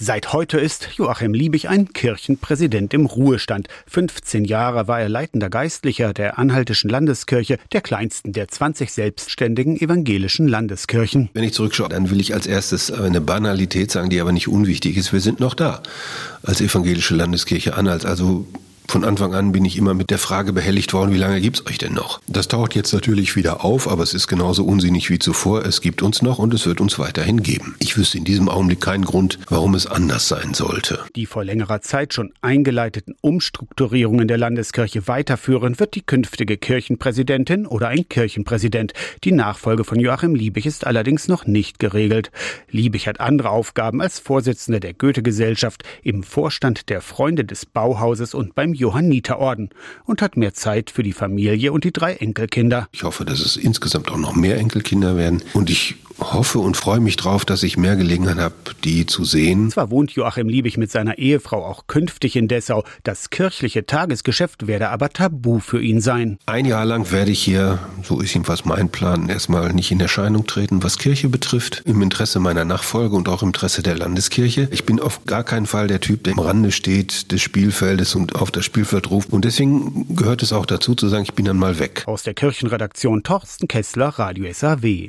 Seit heute ist Joachim Liebig ein Kirchenpräsident im Ruhestand. 15 Jahre war er leitender Geistlicher der Anhaltischen Landeskirche, der kleinsten der 20 selbstständigen evangelischen Landeskirchen. Wenn ich zurückschaue, dann will ich als erstes eine Banalität sagen, die aber nicht unwichtig ist. Wir sind noch da als evangelische Landeskirche Anhalt. Also von Anfang an bin ich immer mit der Frage behelligt worden, wie lange gibt's euch denn noch? Das taucht jetzt natürlich wieder auf, aber es ist genauso unsinnig wie zuvor. Es gibt uns noch und es wird uns weiterhin geben. Ich wüsste in diesem Augenblick keinen Grund, warum es anders sein sollte. Die vor längerer Zeit schon eingeleiteten Umstrukturierungen der Landeskirche weiterführen wird die künftige Kirchenpräsidentin oder ein Kirchenpräsident. Die Nachfolge von Joachim Liebig ist allerdings noch nicht geregelt. Liebig hat andere Aufgaben als Vorsitzender der Goethe-Gesellschaft, im Vorstand der Freunde des Bauhauses und beim Johanniterorden und hat mehr Zeit für die Familie und die drei Enkelkinder. Ich hoffe, dass es insgesamt auch noch mehr Enkelkinder werden und ich hoffe und freue mich drauf, dass ich mehr Gelegenheit habe, die zu sehen. Zwar wohnt Joachim Liebig mit seiner Ehefrau auch künftig in Dessau, das kirchliche Tagesgeschäft werde aber tabu für ihn sein. Ein Jahr lang werde ich hier, so ist jedenfalls mein Plan, erstmal nicht in Erscheinung treten, was Kirche betrifft, im Interesse meiner Nachfolge und auch im Interesse der Landeskirche. Ich bin auf gar keinen Fall der Typ, der am Rande steht des Spielfeldes und auf das Spielfeld ruft. Und deswegen gehört es auch dazu zu sagen, ich bin dann mal weg. Aus der Kirchenredaktion Torsten Kessler, Radio SAW.